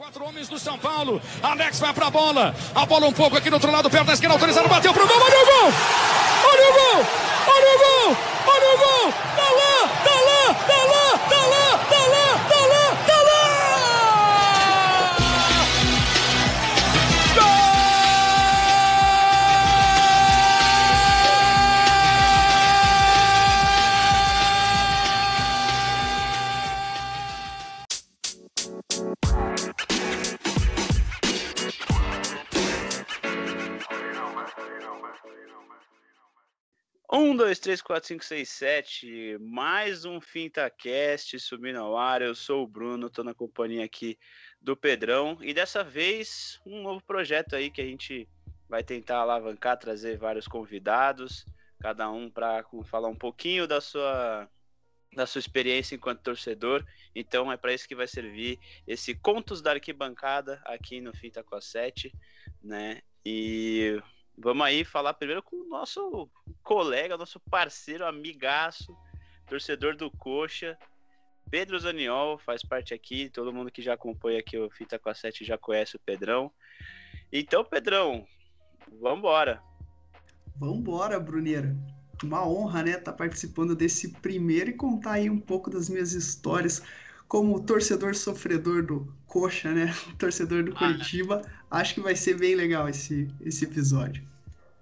Quatro homens do São Paulo. Alex vai pra bola. A bola um pouco aqui do outro lado, perto da esquerda, autorizado, bateu pro gol. Olha o gol! Olha o gol! Olha o gol! Olha o gol! Tá lá! Tá 3, 4, 5, 6, 7, mais um FintaCast subindo ao ar. Eu sou o Bruno, estou na companhia aqui do Pedrão e dessa vez um novo projeto aí que a gente vai tentar alavancar, trazer vários convidados, cada um para falar um pouquinho da sua da sua experiência enquanto torcedor. Então é para isso que vai servir esse Contos da Arquibancada aqui no Finta com a 7, né? E Vamos aí falar primeiro com o nosso colega, nosso parceiro, amigaço, torcedor do Coxa, Pedro Zaniol, faz parte aqui, todo mundo que já acompanha aqui o Fita com a 7 já conhece o Pedrão. Então, Pedrão. Vamos embora, Bruneira. Uma honra, né, estar tá participando desse primeiro e contar aí um pouco das minhas histórias como torcedor sofredor do Coxa, né, torcedor do ah. Curitiba. Acho que vai ser bem legal esse, esse episódio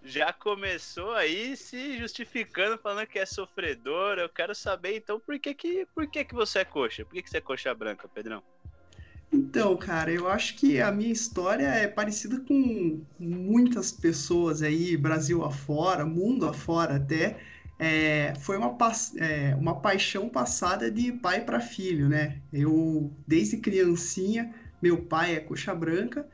já começou aí se justificando, falando que é sofredor. Eu quero saber, então, por que que, por que, que você é coxa? Por que, que você é coxa branca, Pedrão? Então, cara, eu acho que a minha história é parecida com muitas pessoas aí, Brasil afora, mundo afora até. É, foi uma, é, uma paixão passada de pai para filho, né? Eu, desde criancinha, meu pai é coxa branca,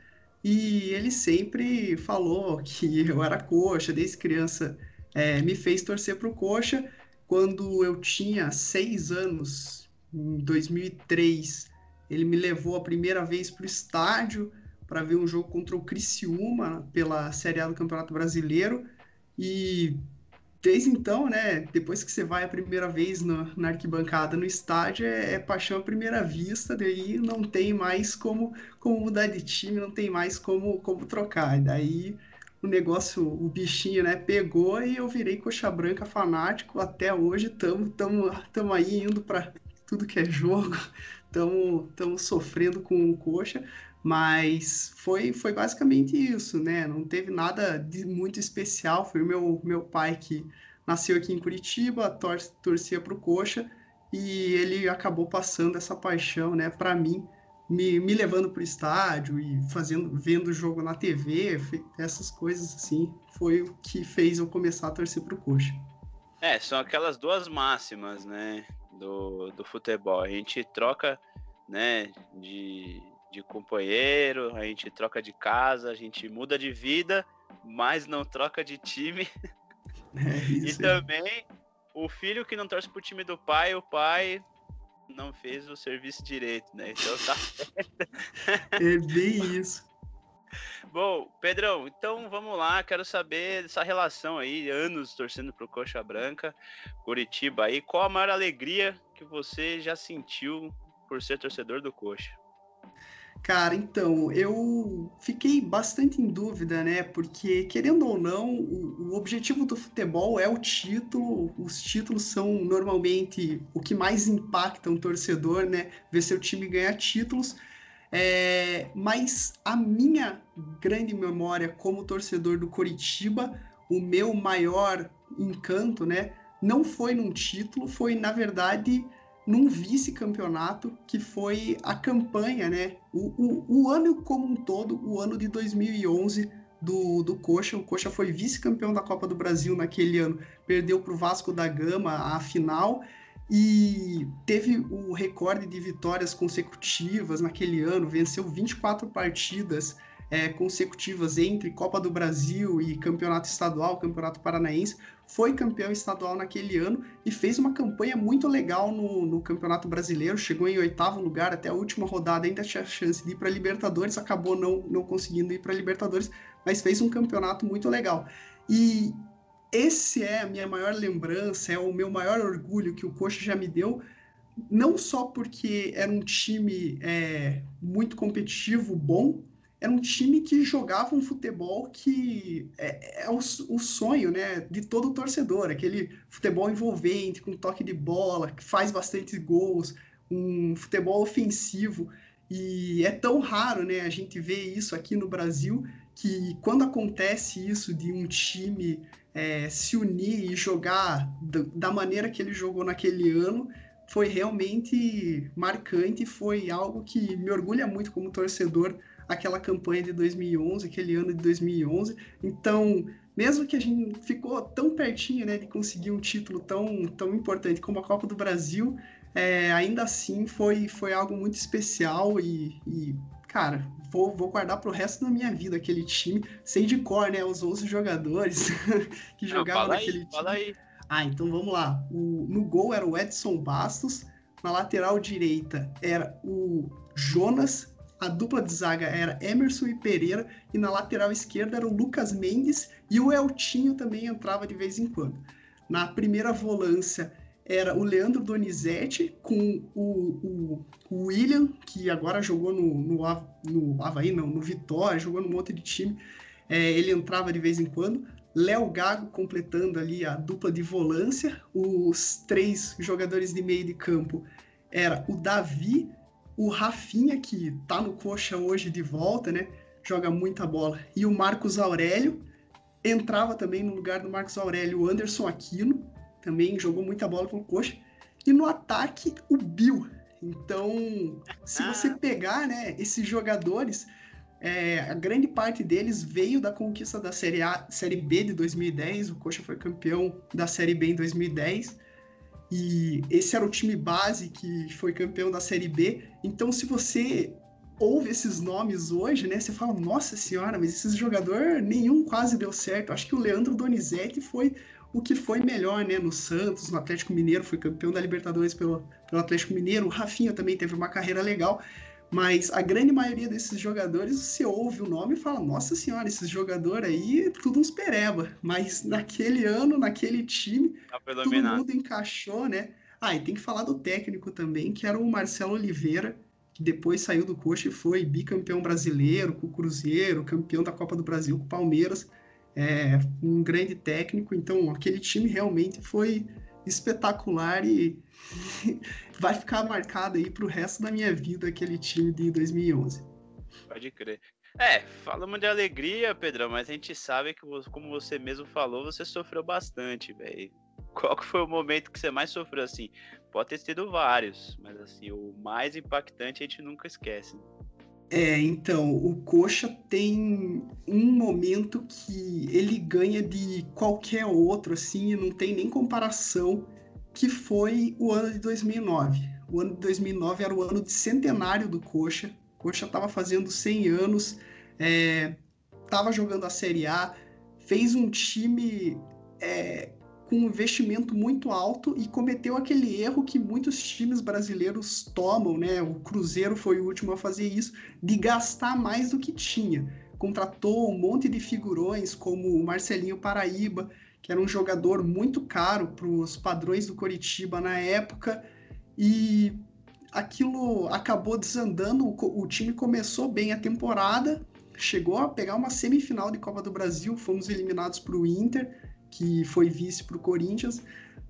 e ele sempre falou que eu era coxa, desde criança é, me fez torcer para o coxa. Quando eu tinha seis anos, em 2003, ele me levou a primeira vez para o estádio para ver um jogo contra o Criciúma pela Série A do Campeonato Brasileiro. E desde então, né, depois que você vai a primeira vez no, na arquibancada no estádio, é, é, paixão à primeira vista, daí não tem mais como, como mudar de time, não tem mais como, como trocar. Daí o negócio, o bichinho, né, pegou e eu virei coxa branca fanático. Até hoje estamos tamo, tamo aí indo para tudo que é jogo, estamos sofrendo com o coxa, mas foi, foi basicamente isso, né? Não teve nada de muito especial. Foi o meu, meu pai que nasceu aqui em Curitiba, tor torcia para o Coxa, e ele acabou passando essa paixão, né, para mim, me, me levando para o estádio e fazendo, vendo o jogo na TV, essas coisas assim, foi o que fez eu começar a torcer para o Coxa. É, são aquelas duas máximas, né, do, do futebol. A gente troca, né, de, de companheiro, a gente troca de casa, a gente muda de vida, mas não troca de time. É e também o filho que não torce pro time do pai, o pai não fez o serviço direito, né? Então tá É bem isso. Bom, Pedrão, então vamos lá, quero saber dessa relação aí, anos torcendo pro Coxa Branca, Curitiba aí, qual a maior alegria que você já sentiu por ser torcedor do Coxa? Cara, então, eu fiquei bastante em dúvida, né? Porque, querendo ou não, o, o, objetivo do futebol é o título. Os títulos são normalmente o que mais impacta um torcedor, né? Ver seu time ganhar títulos. É, mas a minha grande memória como torcedor do Coritiba, o meu maior encanto, né? Não foi num título, foi, na verdade, num vice-campeonato que foi a campanha, né? O, o, o, ano como um todo, o ano de 2011 do, do Coxa. O Coxa foi vice-campeão da Copa do Brasil naquele ano, perdeu para o Vasco da Gama a final e teve o recorde de vitórias consecutivas naquele ano, venceu 24 partidas é, consecutivas entre Copa do Brasil e Campeonato Estadual, Campeonato Paranaense, foi campeão estadual naquele ano e fez uma campanha muito legal no, no Campeonato Brasileiro, chegou em oitavo lugar até a última rodada, ainda tinha chance de ir para Libertadores, acabou não, não conseguindo ir para Libertadores, mas fez um campeonato muito legal. E esse é a minha maior lembrança, é o meu maior orgulho que o Coxa já me deu, não só porque era um time é, muito competitivo, bom, era um time que jogava um futebol que é, é o, o, sonho né, de todo torcedor, aquele futebol envolvente, com toque de bola, que faz bastante gols, um futebol ofensivo. E é tão raro né, a gente ver isso aqui no Brasil que quando acontece isso de um time é, se unir e jogar da maneira que ele jogou naquele ano, foi realmente marcante, foi algo que me orgulha muito como torcedor, aquela campanha de 2011, aquele ano de 2011. Então, mesmo que a gente ficou tão pertinho né, de conseguir um título tão, tão importante como a Copa do Brasil, é, ainda assim foi, foi algo muito especial e, e cara, vou, vou guardar pro resto da minha vida aquele time. Sei de cor, né? Os 11 jogadores que jogavam Não, naquele aí, time. Fala aí. Ah, então vamos lá. O, no gol era o Edson Bastos, na lateral direita era o Jonas, a dupla de zaga era Emerson e Pereira, e na lateral esquerda era o Lucas Mendes e o Eltinho também entrava de vez em quando. Na primeira volância era o Leandro Donizete com o, o, o William, que agora jogou no, no, no Havaí, não, no Vitória, jogou no monte de time. É, ele entrava de vez em quando. Léo Gago completando ali a dupla de volância. Os três jogadores de meio de campo era o Davi, o Rafinha, que tá no coxa hoje de volta, né? Joga muita bola. E o Marcos Aurélio. Entrava também no lugar do Marcos Aurélio o Anderson Aquino, também jogou muita bola com o coxa. E no ataque, o Bill. Então, se você ah. pegar né, esses jogadores, é, a grande parte deles veio da conquista da Série A, Série B de 2010. O Coxa foi campeão da Série B em 2010. E esse era o time base que foi campeão da Série B. Então, se você ouve esses nomes hoje, né? Você fala, nossa senhora, mas esse jogador nenhum quase deu certo. Acho que o Leandro Donizete foi o que foi melhor, né? No Santos, no Atlético Mineiro, foi campeão da Libertadores pelo, pelo Atlético Mineiro. O Rafinha também teve uma carreira legal. Mas a grande maioria desses jogadores, você ouve o nome e fala: Nossa Senhora, esse jogador aí, tudo uns pereba. Mas naquele ano, naquele time, tá todo mundo encaixou, né? Ah, e tem que falar do técnico também, que era o Marcelo Oliveira, que depois saiu do Coxa e foi bicampeão brasileiro com o Cruzeiro, campeão da Copa do Brasil com o Palmeiras. É um grande técnico, então aquele time realmente foi espetacular e vai ficar marcado aí pro resto da minha vida aquele time de 2011. Pode crer. É, falamos de alegria, Pedrão, mas a gente sabe que, como você mesmo falou, você sofreu bastante, velho. Qual foi o momento que você mais sofreu, assim? Pode ter sido vários, mas assim, o mais impactante a gente nunca esquece. É, então, o Coxa tem um momento que ele ganha de qualquer outro, assim, não tem nem comparação, que foi o ano de 2009. O ano de 2009 era o ano de centenário do Coxa. O Coxa estava fazendo 100 anos, estava é, jogando a Série A, fez um time é, com um investimento muito alto e cometeu aquele erro que muitos times brasileiros tomam, né? O Cruzeiro foi o último a fazer isso, de gastar mais do que tinha. Contratou um monte de figurões, como o Marcelinho Paraíba, que era um jogador muito caro para os padrões do Coritiba na época, e aquilo acabou desandando. O time começou bem a temporada, chegou a pegar uma semifinal de Copa do Brasil, fomos eliminados para o Inter que foi vice para o Corinthians,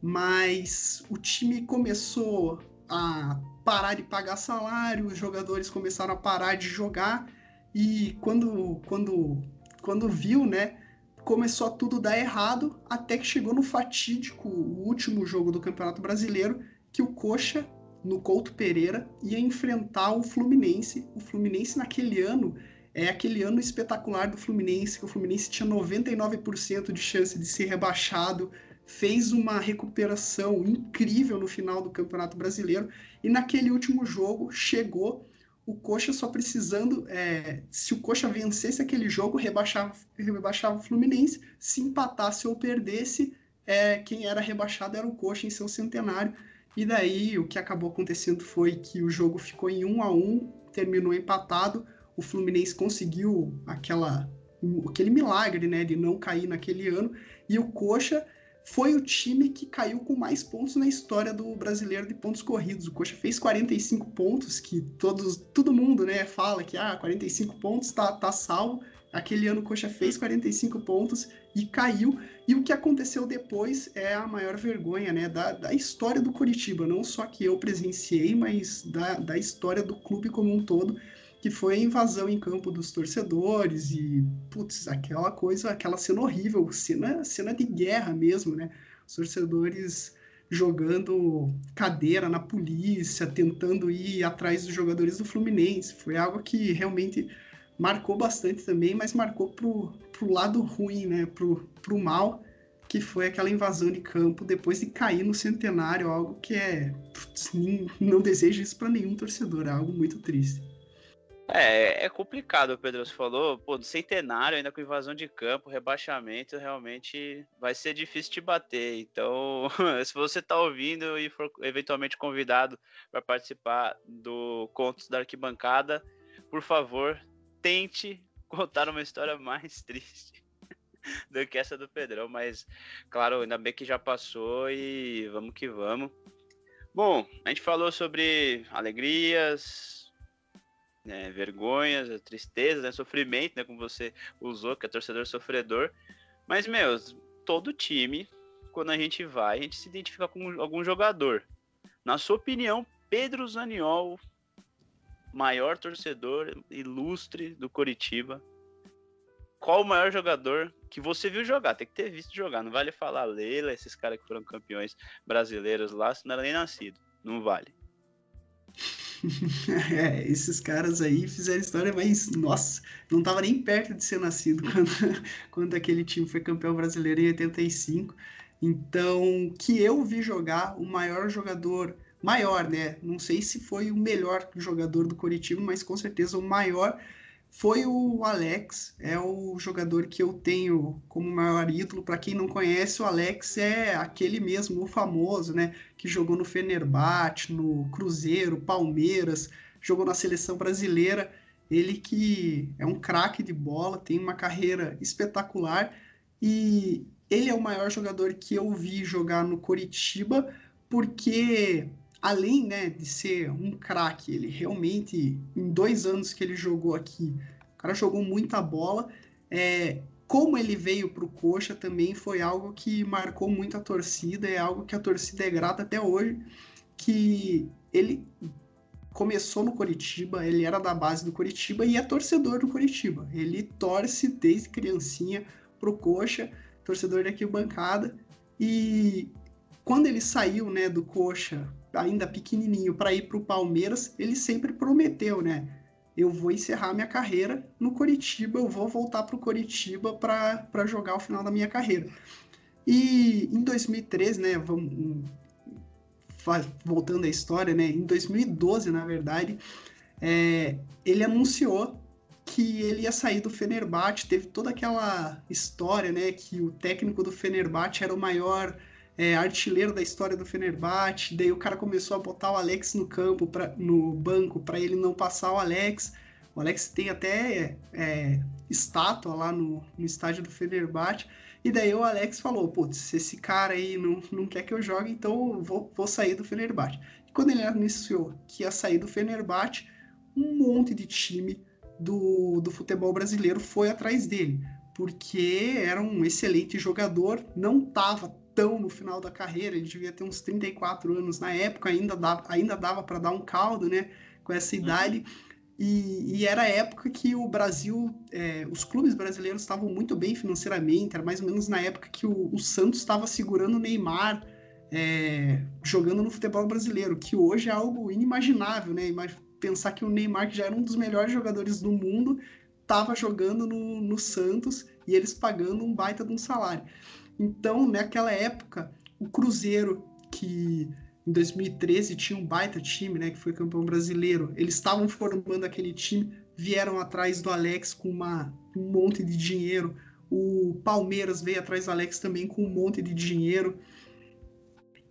mas o time começou a parar de pagar salário, os jogadores começaram a parar de jogar e quando quando quando viu, né, começou a tudo dar errado até que chegou no fatídico último jogo do Campeonato Brasileiro que o Coxa no Couto Pereira ia enfrentar o Fluminense. O Fluminense naquele ano é aquele ano espetacular do Fluminense, que o Fluminense tinha 99% de chance de ser rebaixado, fez uma recuperação incrível no final do Campeonato Brasileiro e naquele último jogo chegou o Coxa só precisando, é, se o Coxa vencesse aquele jogo, rebaixava, rebaixava o Fluminense, se empatasse ou perdesse, é, quem era rebaixado era o Coxa em seu centenário. E daí o que acabou acontecendo foi que o jogo ficou em um a um, terminou empatado o Fluminense conseguiu aquela aquele milagre, né, de não cair naquele ano, e o Coxa foi o time que caiu com mais pontos na história do brasileiro de pontos corridos. O Coxa fez 45 pontos, que todos, todo mundo né, fala que ah, 45 pontos tá, tá salvo. Aquele ano o Coxa fez 45 pontos e caiu. E o que aconteceu depois é a maior vergonha né, da, da história do Curitiba. Não só que eu presenciei, mas da, da história do clube como um todo que foi a invasão em campo dos torcedores e, putz, aquela coisa, aquela cena horrível, cena, cena de guerra mesmo, né? Os torcedores jogando cadeira na polícia, tentando ir atrás dos jogadores do Fluminense. Foi algo que realmente marcou bastante também, mas marcou pro, pro lado ruim, né? Pro, pro mal, que foi aquela invasão de campo depois de cair no centenário, algo que é. Putz, não desejo isso para nenhum torcedor, é algo muito triste. É, é complicado, Pedro. Você falou, pô, centenário, ainda com invasão de campo, rebaixamento, realmente vai ser difícil te bater. Então, se você tá ouvindo e for eventualmente convidado para participar do Contos da Arquibancada, por favor, tente contar uma história mais triste do que essa do Pedrão. Mas, claro, ainda bem que já passou e vamos que vamos. Bom, a gente falou sobre alegrias, né, vergonhas, tristezas, né, sofrimento, né, como você usou, que é torcedor sofredor. Mas, meu, todo time, quando a gente vai, a gente se identifica com algum jogador. Na sua opinião, Pedro Zaniol, maior torcedor ilustre do Coritiba, qual o maior jogador que você viu jogar? Tem que ter visto jogar. Não vale falar Leila, esses caras que foram campeões brasileiros lá, se não era nem nascido. Não vale. é, esses caras aí fizeram história, mas nossa, não tava nem perto de ser nascido quando, quando aquele time foi campeão brasileiro em 85. Então, que eu vi jogar o maior jogador, maior, né? Não sei se foi o melhor jogador do Coritiba, mas com certeza o maior foi o Alex, é o jogador que eu tenho como maior ídolo. Para quem não conhece, o Alex é aquele mesmo, o famoso, né? Que jogou no Fenerbahçe, no Cruzeiro, Palmeiras, jogou na seleção brasileira. Ele que é um craque de bola, tem uma carreira espetacular e ele é o maior jogador que eu vi jogar no Coritiba, porque além né, de ser um craque, ele realmente, em dois anos que ele jogou aqui, o cara jogou muita bola. É, como ele veio para o Coxa também foi algo que marcou muito a torcida, é algo que a torcida é grata até hoje, que ele começou no Coritiba, ele era da base do Coritiba e é torcedor do Coritiba. Ele torce desde criancinha pro Coxa, torcedor de arquibancada, e quando ele saiu né, do Coxa ainda pequenininho para ir para o Palmeiras, ele sempre prometeu, né? Eu vou encerrar minha carreira no Coritiba, eu vou voltar para o Coritiba para jogar o final da minha carreira. E em 2013, né, vamos, voltando à história, né, em 2012, na verdade, é, ele anunciou que ele ia sair do Fenerbahçe, teve toda aquela história, né, que o técnico do Fenerbahçe era o maior é, artilheiro da história do Fenerbahçe, daí o cara começou a botar o Alex no campo, pra, no banco, para ele não passar o Alex. O Alex tem até é, estátua lá no, no estádio do Fenerbahçe. E daí o Alex falou, putz, se esse cara aí não, não quer que eu jogue, então eu vou, vou sair do Fenerbahçe. E quando ele anunciou que ia sair do Fenerbahçe, um monte de time do, do futebol brasileiro foi atrás dele, porque era um excelente jogador, não estava tão no final da carreira, ele devia ter uns 34 anos na época, ainda dava, ainda dava para dar um caldo, né, com essa uhum. idade. Uhum. E, e, era a época que o Brasil, é, os clubes brasileiros estavam muito bem financeiramente, era mais ou menos na época que o, o Santos estava segurando o Neymar é, jogando no futebol brasileiro, que hoje é algo inimaginável, né? Pensar que o Neymar, que já era um dos melhores jogadores do mundo, estava jogando no, no Santos e eles pagando um baita de um salário. Então, naquela época, o Cruzeiro, que em 2013 tinha um baita time, né, que foi campeão brasileiro, eles estavam formando aquele time, vieram atrás do Alex com uma, um monte de dinheiro. O Palmeiras veio atrás do Alex também com um monte de dinheiro.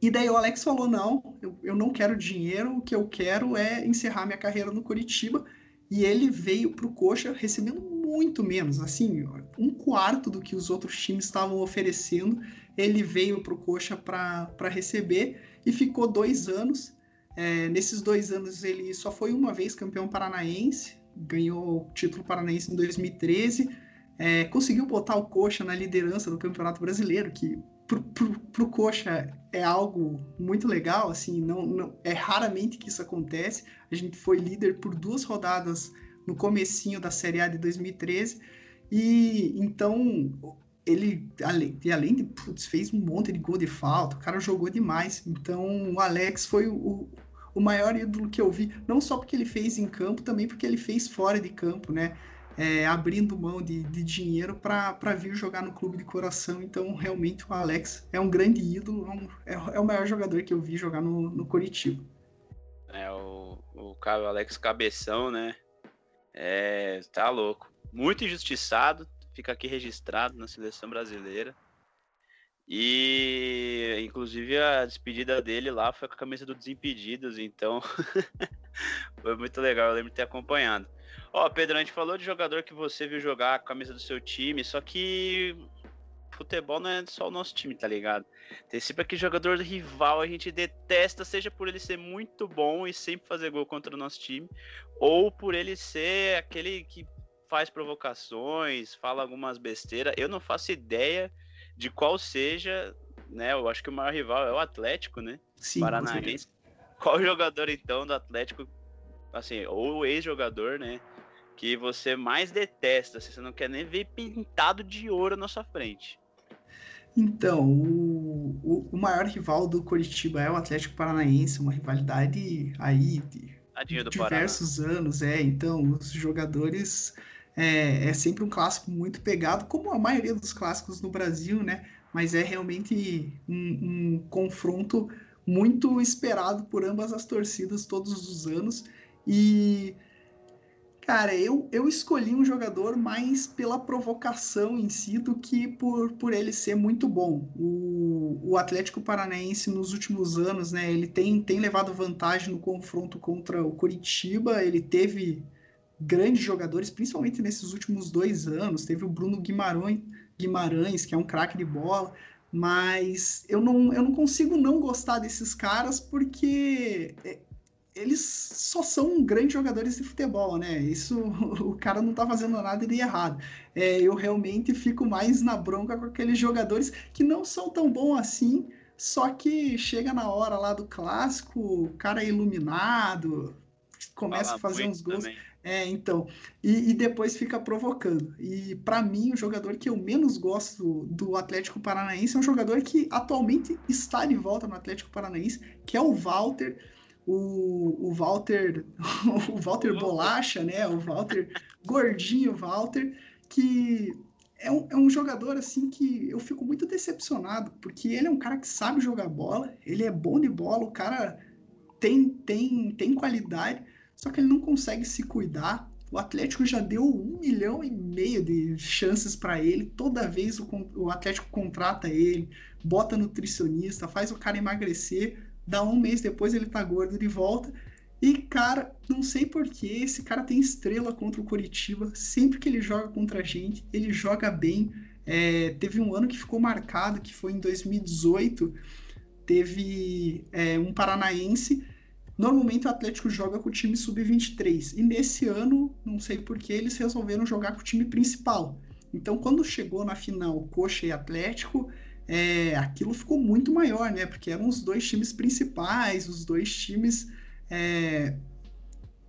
E daí o Alex falou: não, eu, eu não quero dinheiro, o que eu quero é encerrar minha carreira no Curitiba. E ele veio para o Coxa recebendo muito menos, assim, um quarto do que os outros times estavam oferecendo. ele veio para o Coxa para receber e ficou dois anos. É, nesses dois anos ele só foi uma vez campeão paranaense, ganhou o título paranaense em 2013, é, conseguiu botar o Coxa na liderança do Campeonato Brasileiro, que pro, pro Coxa é algo muito legal, assim, não, não, é raramente que isso acontece. A gente foi líder por duas rodadas no comecinho da Série A de 2013 e então ele além, além de putz, fez um monte de gol de falta, o cara jogou demais. Então o Alex foi o, o maior ídolo que eu vi, não só porque ele fez em campo, também porque ele fez fora de campo, né? é, abrindo mão de, de dinheiro para vir jogar no clube de coração. Então, realmente, o Alex é um grande ídolo, é, é, é o maior jogador que eu vi jogar no, no Curitiba. É, o, o Alex Cabeção, né? É, tá louco. Muito injustiçado, fica aqui registrado na seleção brasileira. E inclusive a despedida dele lá foi com a camisa do Desimpedidos, então foi muito legal, eu lembro de ter acompanhado. Ó, Pedro, a gente falou de jogador que você viu jogar com a camisa do seu time, só que futebol não é só o nosso time, tá ligado? Tem sempre aquele jogador rival, a gente detesta, seja por ele ser muito bom e sempre fazer gol contra o nosso time, ou por ele ser aquele que faz provocações, fala algumas besteiras. Eu não faço ideia de qual seja, né? Eu acho que o maior rival é o Atlético, né? Sim, Paranaense. Qual jogador então do Atlético, assim, ou o ex-jogador, né? que você mais detesta, se você não quer nem ver pintado de ouro na sua frente? Então, o, o, o maior rival do Coritiba é o Atlético Paranaense, uma rivalidade aí de diversos anos, é. Então, os jogadores é, é sempre um clássico muito pegado, como a maioria dos clássicos no Brasil, né? Mas é realmente um, um confronto muito esperado por ambas as torcidas todos os anos. E Cara, eu, eu escolhi um jogador mais pela provocação em si do que por, por ele ser muito bom. O, o Atlético Paranaense nos últimos anos, né, ele tem, tem levado vantagem no confronto contra o Curitiba, ele teve grandes jogadores, principalmente nesses últimos dois anos, teve o Bruno Guimarães, Guimarães que é um craque de bola, mas eu não, eu não consigo não gostar desses caras porque é, eles só são grandes jogadores de futebol, né? Isso o cara não tá fazendo nada de errado. É, eu realmente fico mais na bronca com aqueles jogadores que não são tão bons assim, só que chega na hora lá do clássico, o cara é iluminado, começa Fala a fazer uns gols. Também. É, então, e, e, depois fica provocando. E para mim, o jogador que eu menos gosto do Atlético Paranaense é um jogador que atualmente está de volta no Atlético Paranaense, que é o Walter o, o Walter, o Walter Bolacha, né? O Walter gordinho Walter, que é um, é um jogador assim que eu fico muito decepcionado, porque ele é um cara que sabe jogar bola, ele é bom de bola, o cara tem, tem, tem qualidade, só que ele não consegue se cuidar. O Atlético já deu um milhão e meio de chances para ele. Toda vez o, o Atlético contrata ele, bota nutricionista, faz o cara emagrecer Dá um mês depois ele tá gordo de volta. E, cara, não sei porquê, esse cara tem estrela contra o Coritiba. Sempre que ele joga contra a gente, ele joga bem. É, teve um ano que ficou marcado, que foi em 2018. Teve é, um paranaense. Normalmente o Atlético joga com o time sub-23. E nesse ano, não sei porquê, eles resolveram jogar com o time principal. Então, quando chegou na final Coxa e Atlético, é, aquilo ficou muito maior, né? Porque eram os dois times principais, os dois times é,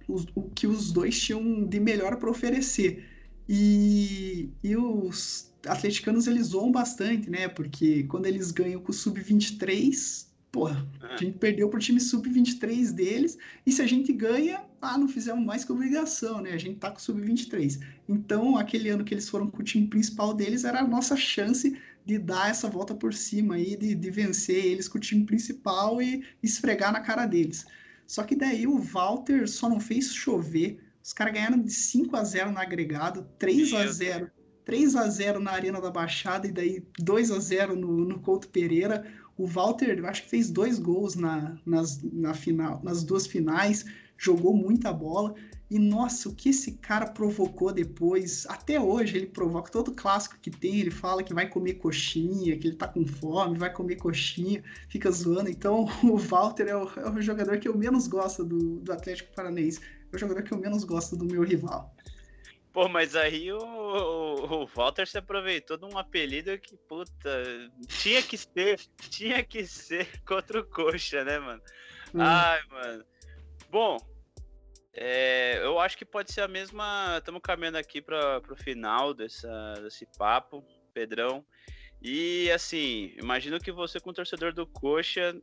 os, o que os dois tinham de melhor para oferecer. E, e os atleticanos eles zoam bastante, né? Porque quando eles ganham com o sub-23, porra, a gente perdeu pro time sub-23 deles, e se a gente ganha, ah, não fizemos mais que obrigação, né? A gente tá com o sub-23. Então, aquele ano que eles foram com o time principal deles, era a nossa chance de dar essa volta por cima aí, de, de vencer eles com o time principal e esfregar na cara deles. Só que daí o Walter só não fez chover. Os caras ganharam de 5 a 0 no agregado, 3 a 0 3 a 0 na Arena da Baixada e daí 2 a 0 no, no Couto Pereira. O Walter, eu acho que fez dois gols na, nas, na final, nas duas finais. jogou muita bola. E nossa, o que esse cara provocou depois, até hoje ele provoca todo clássico que tem, ele fala que vai comer coxinha, que ele tá com fome, vai comer coxinha, fica zoando. Então o Walter é o, é o jogador que eu menos gosto do, do Atlético Paranaense, é o jogador que eu menos gosto do meu rival. Pô, mas aí o, o, Walter se aproveitou de um apelido que, puta, tinha que ser, tinha que ser contra o Coxa, né, mano? Hum. Ai, mano. Bom, é, eu acho que pode ser a mesma. Estamos caminhando aqui para o final dessa, desse papo, Pedrão. E assim, imagino que você, com torcedor do Coxa,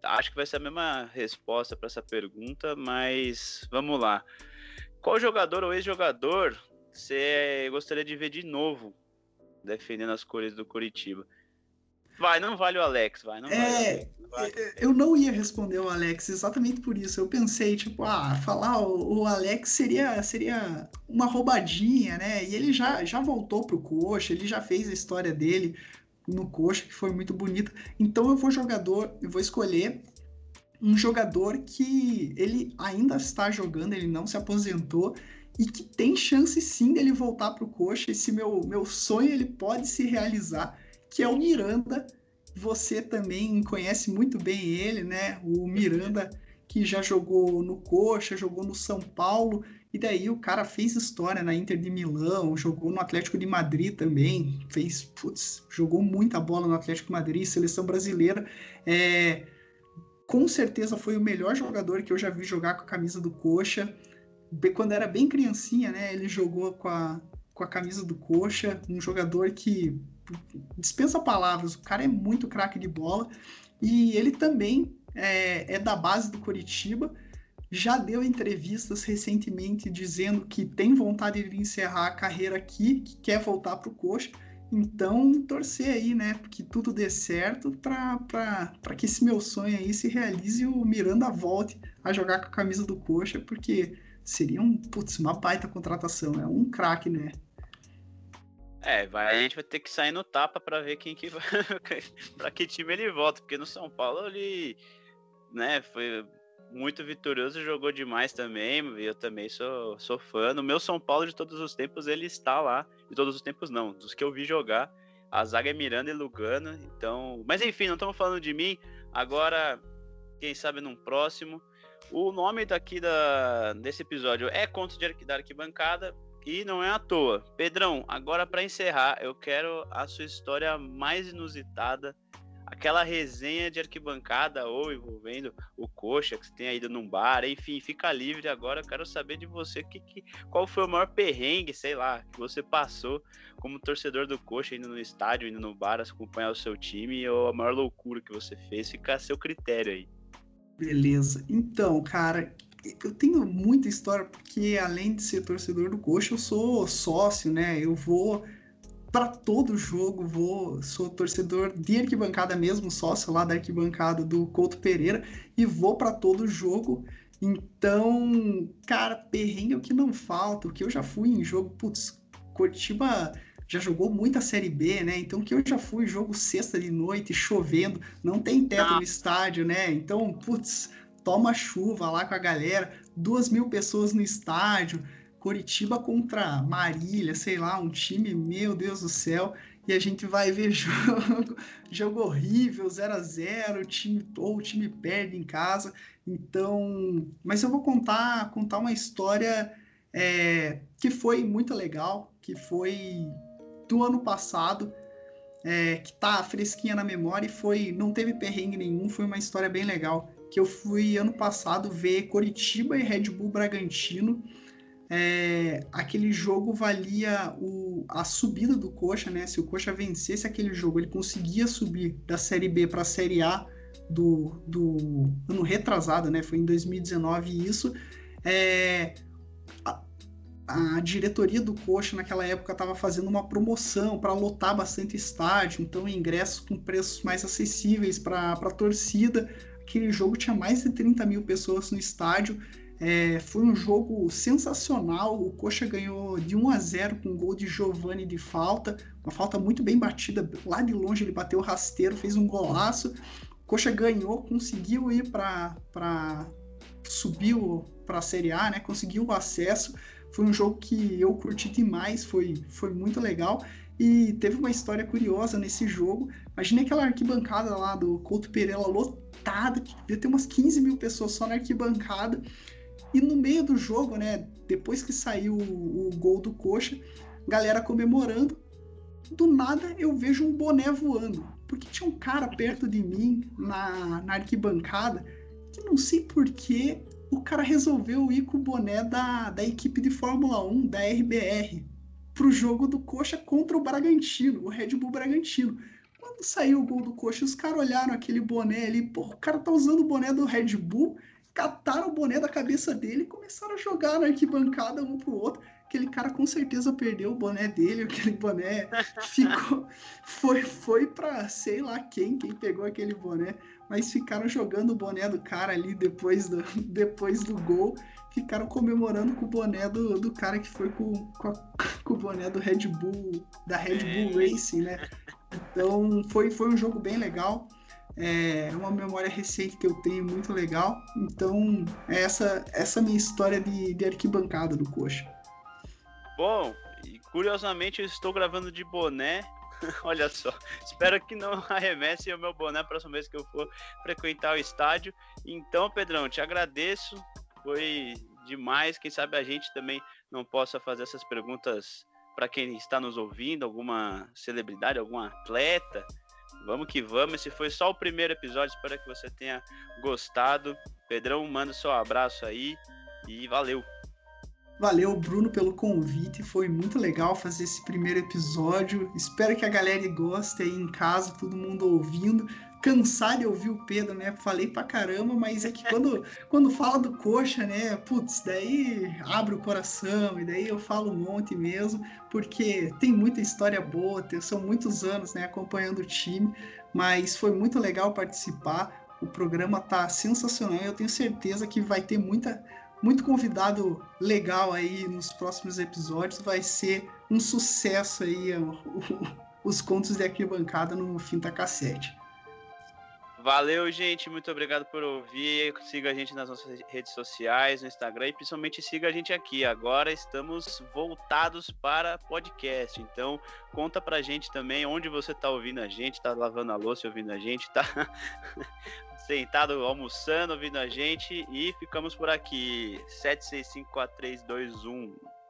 acho que vai ser a mesma resposta para essa pergunta, mas vamos lá. Qual jogador ou ex-jogador você gostaria de ver de novo defendendo as cores do Curitiba? Vai, não vale o Alex, vai. Não é, vale eu não ia responder o Alex exatamente por isso. Eu pensei, tipo, ah, falar o, o, Alex seria, seria uma roubadinha, né? E ele já, já voltou pro Coxa, ele já fez a história dele no Coxa, que foi muito bonita. Então eu vou jogador, eu vou escolher um jogador que ele ainda está jogando, ele não se aposentou e que tem chance sim dele voltar para o coxa. Esse meu, meu sonho ele pode se realizar, que é o Miranda. Você também conhece muito bem ele, né? O Miranda que já jogou no Coxa, jogou no São Paulo, e daí o cara fez história na Inter de Milão, jogou no Atlético de Madrid também, fez, putz, jogou muita bola no Atlético de Madrid, seleção brasileira. É, com certeza foi o melhor jogador que eu já vi jogar com a camisa do Coxa. Quando era bem criancinha, né? Ele jogou com a, com a camisa do Coxa, um jogador que dispensa palavras, o cara é muito craque de bola. E ele também é, é da base do Coritiba, já deu entrevistas recentemente dizendo que tem vontade de encerrar a carreira aqui, que quer voltar para o Coxa. Então, torcer aí, né, que tudo dê certo para que esse meu sonho aí se realize e o Miranda volte a jogar com a camisa do Coxa, porque seria um, putz, uma baita contratação, é um craque, né? É, vai, a gente vai ter que sair no tapa para ver quem que vai, para que time ele volta, porque no São Paulo ele, né, foi muito vitorioso, jogou demais também. Eu também sou, sou fã. No meu São Paulo de todos os tempos, ele está lá. De todos os tempos, não. Dos que eu vi jogar. A zaga é Miranda e Lugano. Então. Mas enfim, não estamos falando de mim. Agora, quem sabe num próximo. O nome daqui da, desse episódio é Conto de da Arquibancada. E não é à toa. Pedrão, agora para encerrar, eu quero a sua história mais inusitada aquela resenha de arquibancada ou envolvendo o coxa que você tenha ido num bar, enfim, fica livre agora. Eu quero saber de você que, que, qual foi o maior perrengue, sei lá, que você passou como torcedor do coxa, indo no estádio, indo no bar, acompanhar o seu time, ou a maior loucura que você fez, fica a seu critério aí. Beleza. Então, cara, eu tenho muita história, porque além de ser torcedor do coxa, eu sou sócio, né? Eu vou para todo jogo, vou, sou torcedor de arquibancada mesmo, sócio lá da arquibancada do Couto Pereira e vou para todo jogo. Então, cara, perrengue é o que não falta, o que eu já fui em jogo, putz, Curitiba já jogou muita Série B, né? Então, que eu já fui jogo sexta de noite, chovendo, não tem teto no estádio, né? Então, putz, toma chuva lá com a galera, duas mil pessoas no estádio, Coritiba contra Marília, sei lá, um time, meu Deus do céu, e a gente vai ver jogo, jogo horrível, 0 a 0 time, ou o time perde em casa. Então, mas eu vou contar, contar uma história é, que foi muito legal, que foi do ano passado, é, que tá fresquinha na memória e foi, não teve perrengue nenhum, foi uma história bem legal. Que eu fui ano passado ver Coritiba e Red Bull Bragantino é, aquele jogo valia o, a subida do Coxa, né? Se o Coxa vencesse aquele jogo, ele conseguia subir da Série B para a Série A do, do ano retrasado, né? Foi em 2019 isso. É, a, a diretoria do Coxa naquela época estava fazendo uma promoção para lotar bastante estádio, então ingressos com preços mais acessíveis para a torcida. Aquele jogo tinha mais de 30 mil pessoas no estádio é, foi um jogo sensacional. O Coxa ganhou de 1 a 0 com um gol de Giovani de falta, uma falta muito bem batida. Lá de longe ele bateu rasteiro, fez um golaço. O Coxa ganhou, conseguiu ir para subiu para a Série A, né? Conseguiu o acesso. Foi um jogo que eu curti demais, foi, foi muito legal. E teve uma história curiosa nesse jogo. Imagina aquela arquibancada lá do Couto Pereira lotada, que devia ter umas 15 mil pessoas só na arquibancada. E no meio do jogo, né, depois que saiu o, o gol do Coxa, galera comemorando. Do nada eu vejo um boné voando. Porque tinha um cara perto de mim na, na arquibancada que não sei porquê o cara resolveu ir com o boné da, da equipe de Fórmula 1, da RBR, pro jogo do Coxa contra o Bragantino, o Red Bull Bragantino. Quando saiu o gol do Coxa, os caras olharam aquele boné ali, pô, o cara tá usando o boné do Red Bull, cataram o boné da cabeça dele e começaram a jogar na arquibancada um pro outro. Aquele cara com certeza perdeu o boné dele, aquele boné ficou. Foi, foi pra sei lá quem, quem pegou aquele boné mas ficaram jogando o boné do cara ali depois do, depois do gol. Ficaram comemorando com o boné do, do cara que foi com, com, a, com o boné do Red Bull, da Red Bull é. Racing, né? Então foi, foi um jogo bem legal. É uma memória recente que eu tenho muito legal. Então, é essa essa minha história de, de arquibancada do Coxa. Bom, curiosamente eu estou gravando de boné Olha só. Espero que não arremesse o meu boné a próxima vez que eu for frequentar o estádio. Então, Pedrão, te agradeço. Foi demais. Quem sabe a gente também não possa fazer essas perguntas para quem está nos ouvindo, alguma celebridade, algum atleta. Vamos que vamos. Esse foi só o primeiro episódio. Espero que você tenha gostado. Pedrão, manda seu abraço aí e valeu. Valeu, Bruno, pelo convite. Foi muito legal fazer esse primeiro episódio. Espero que a galera goste aí em casa, todo mundo ouvindo. Cansado de ouvir o Pedro, né? Falei pra caramba, mas é que quando, quando fala do coxa, né? Putz, daí abre o coração e daí eu falo um monte mesmo, porque tem muita história boa, são muitos anos, né? Acompanhando o time, mas foi muito legal participar. O programa tá sensacional. Eu tenho certeza que vai ter muita muito convidado legal aí nos próximos episódios. Vai ser um sucesso aí o, o, os contos de arquibancada no Finta Cassete. Valeu, gente. Muito obrigado por ouvir. Siga a gente nas nossas redes sociais, no Instagram e principalmente siga a gente aqui. Agora estamos voltados para podcast. Então, conta pra gente também onde você tá ouvindo a gente, tá lavando a louça ouvindo a gente, tá sentado almoçando ouvindo a gente e ficamos por aqui. 7654321.